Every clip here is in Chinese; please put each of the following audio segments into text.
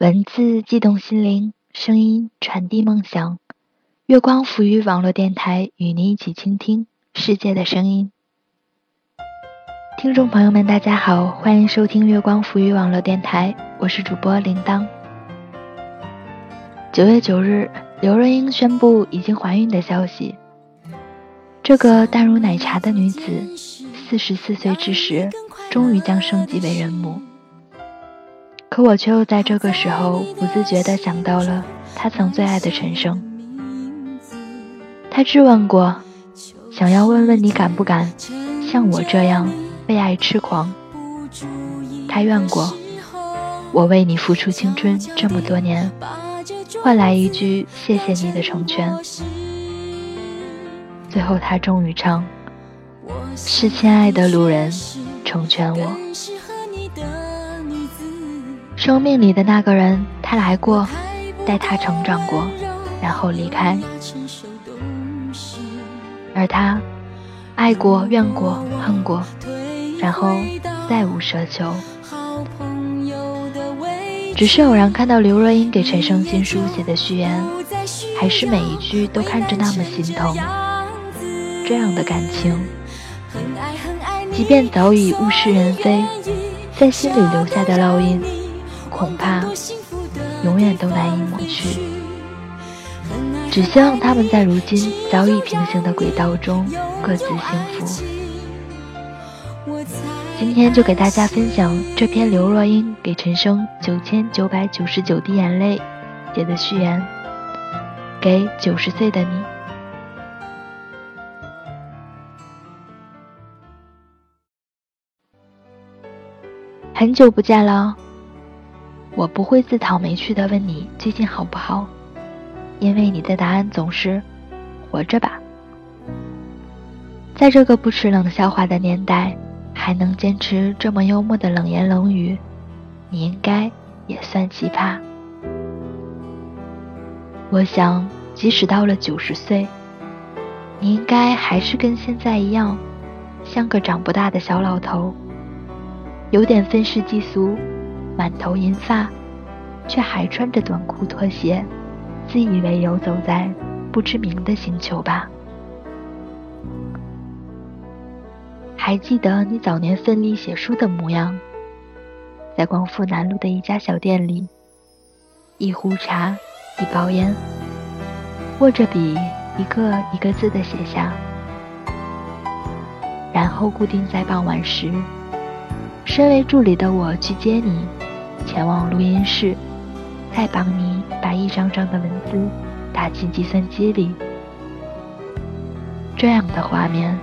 文字激动心灵，声音传递梦想。月光浮于网络电台，与您一起倾听世界的声音。听众朋友们，大家好，欢迎收听月光浮于网络电台，我是主播铃铛。九月九日，刘若英宣布已经怀孕的消息。这个淡如奶茶的女子，四十四岁之时，终于将升级为人母。可我却又在这个时候不自觉地想到了他曾最爱的陈升。他质问过，想要问问你敢不敢像我这样为爱痴狂。他怨过，我为你付出青春这么多年，换来一句谢谢你的成全。最后他终于唱，是亲爱的路人成全我。生命里的那个人，他来过，带他成长过，然后离开；而他爱过、怨过、恨过，然后再无奢求。只是偶然看到刘若英给陈升新书写的序言，还是每一句都看着那么心疼。这样的感情，即便早已物是人非，在心里留下的烙印。恐怕永远都难以抹去。只希望他们在如今早已平行的轨道中各自幸福。今天就给大家分享这篇刘若英给陈升九千九百九十九滴眼泪写的序言，给九十岁的你。很久不见了。我不会自讨没趣的问你最近好不好，因为你的答案总是“活着吧”。在这个不吃冷笑话的年代，还能坚持这么幽默的冷言冷语，你应该也算奇葩。我想，即使到了九十岁，你应该还是跟现在一样，像个长不大的小老头，有点愤世嫉俗。满头银发，却还穿着短裤拖鞋，自以为游走在不知名的星球吧？还记得你早年奋力写书的模样，在光复南路的一家小店里，一壶茶，一包烟，握着笔，一个一个字的写下，然后固定在傍晚时，身为助理的我去接你。前往录音室，再帮你把一张张的文字打进计算机里。这样的画面，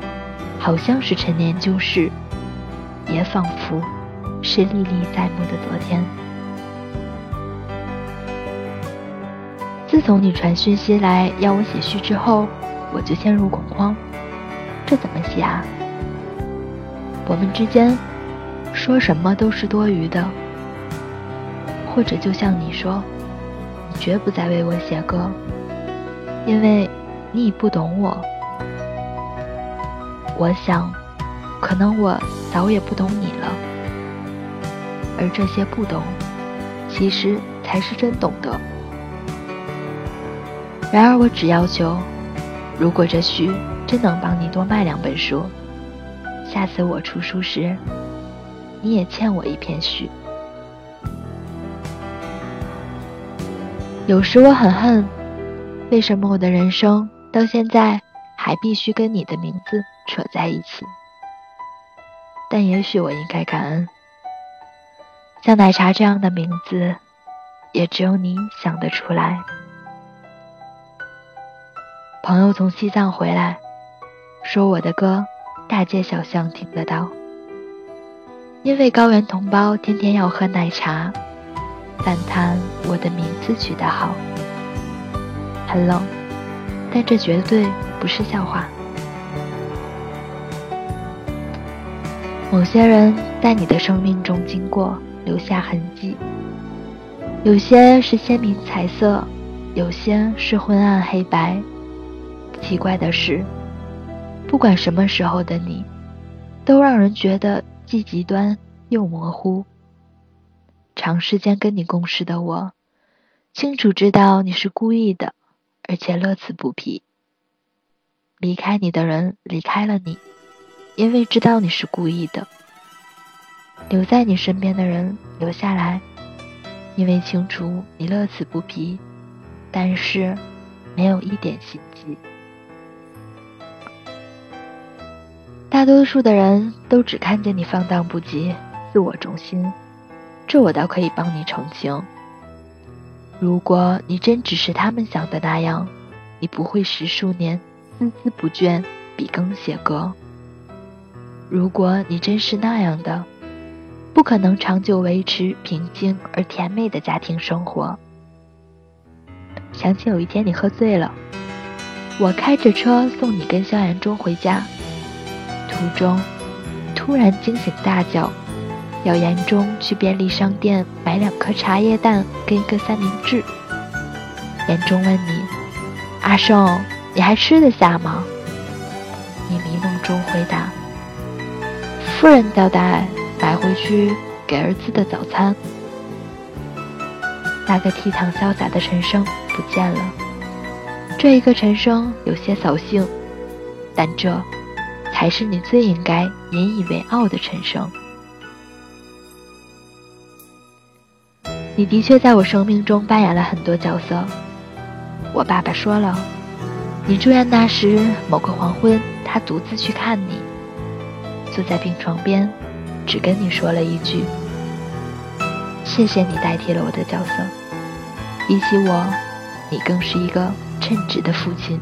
好像是陈年旧事，也仿佛是历历在目的昨天。自从你传讯息来要我写序之后，我就陷入恐慌。这怎么写啊？我们之间说什么都是多余的。或者就像你说，你绝不再为我写歌，因为你已不懂我。我想，可能我早也不懂你了。而这些不懂，其实才是真懂得。然而我只要求，如果这序真能帮你多卖两本书，下次我出书时，你也欠我一篇序。有时我很恨，为什么我的人生到现在还必须跟你的名字扯在一起？但也许我应该感恩，像奶茶这样的名字，也只有你想得出来。朋友从西藏回来，说我的歌大街小巷听得到，因为高原同胞天天要喝奶茶。赞叹我的名字取得好，很冷，但这绝对不是笑话。某些人在你的生命中经过，留下痕迹，有些是鲜明彩色，有些是昏暗黑白。奇怪的是，不管什么时候的你，都让人觉得既极端又模糊。长时间跟你共事的我，清楚知道你是故意的，而且乐此不疲。离开你的人离开了你，因为知道你是故意的；留在你身边的人留下来，因为清楚你乐此不疲，但是没有一点心机。大多数的人都只看见你放荡不羁、自我中心，这我倒可以帮你澄清。如果你真只是他们想的那样，你不会十数年。孜孜不倦，笔耕写歌。如果你真是那样的，不可能长久维持平静而甜美的家庭生活。想起有一天你喝醉了，我开着车送你跟萧炎中回家，途中突然惊醒大叫，要严中去便利商店买两颗茶叶蛋跟一个三明治。严中问你，阿胜。你还吃得下吗？你迷梦中回答：“夫人交代买回去给儿子的早餐。”那个倜傥潇洒的陈生不见了。这一个陈生有些扫兴，但这才是你最应该引以为傲的陈生。你的确在我生命中扮演了很多角色。我爸爸说了。你住院那时，某个黄昏，他独自去看你，坐在病床边，只跟你说了一句：“谢谢你代替了我的角色，比起我，你更是一个称职的父亲。”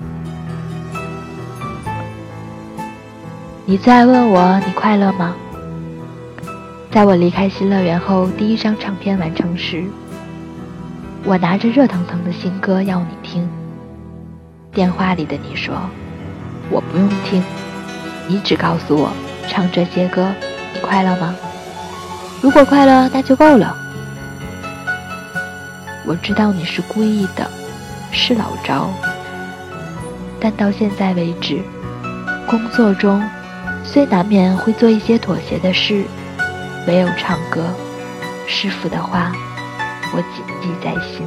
你最爱问我你快乐吗？在我离开新乐园后，第一张唱片完成时，我拿着热腾腾的新歌要你听。电话里的你说：“我不用听，你只告诉我唱这些歌，你快乐吗？如果快乐，那就够了。”我知道你是故意的，是老招，但到现在为止，工作中虽难免会做一些妥协的事，没有唱歌，师傅的话，我谨记在心。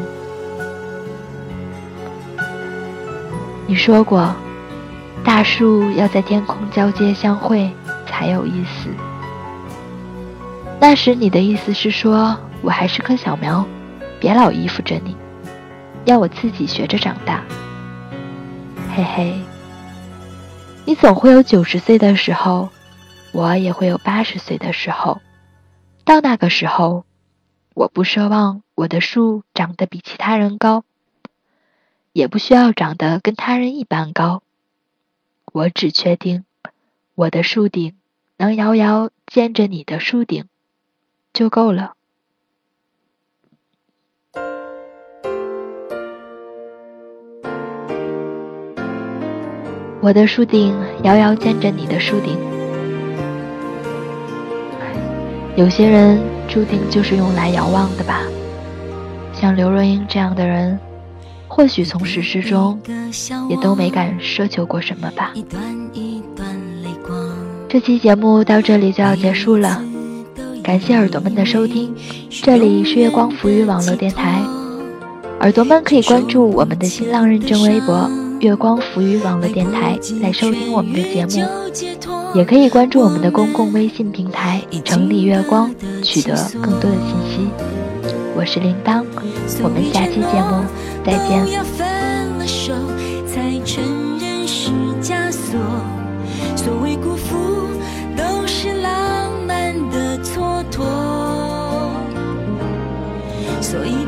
你说过，大树要在天空交接相会才有意思。那时你的意思是说我还是棵小苗，别老依附着你，要我自己学着长大。嘿嘿，你总会有九十岁的时候，我也会有八十岁的时候。到那个时候，我不奢望我的树长得比其他人高。也不需要长得跟他人一般高，我只确定我的树顶能遥遥见着你的树顶就够了。我的树顶遥遥见着你的树顶，有些人注定就是用来遥望的吧，像刘若英这样的人。或许从始至终，也都没敢奢求过什么吧。这期节目到这里就要结束了，感谢耳朵们的收听。这里是月光浮语网络电台，耳朵们可以关注我们的新浪认证微博“月光浮语网络电台”来收听我们的节目，也可以关注我们的公共微信平台“城里月光”，取得更多的信息。我是铃铛，我们下期节目再见。所以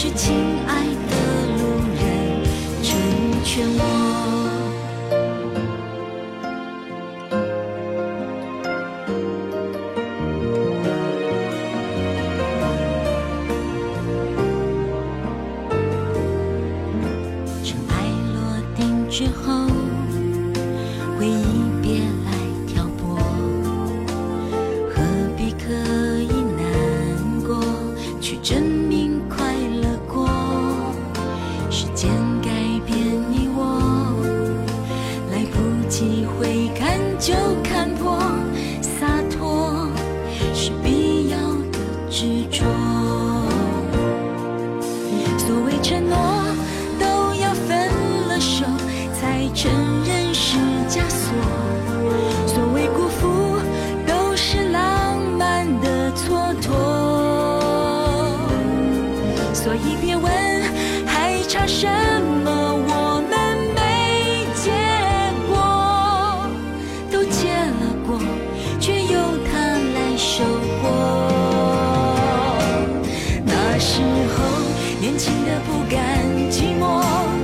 剧情。年轻的不甘寂寞。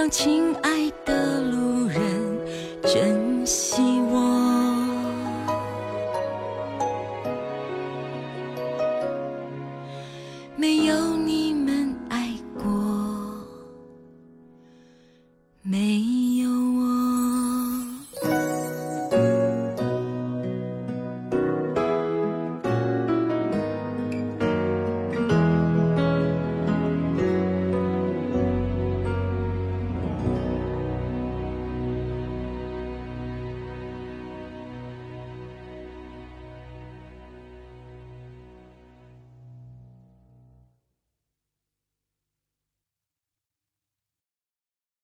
让亲爱。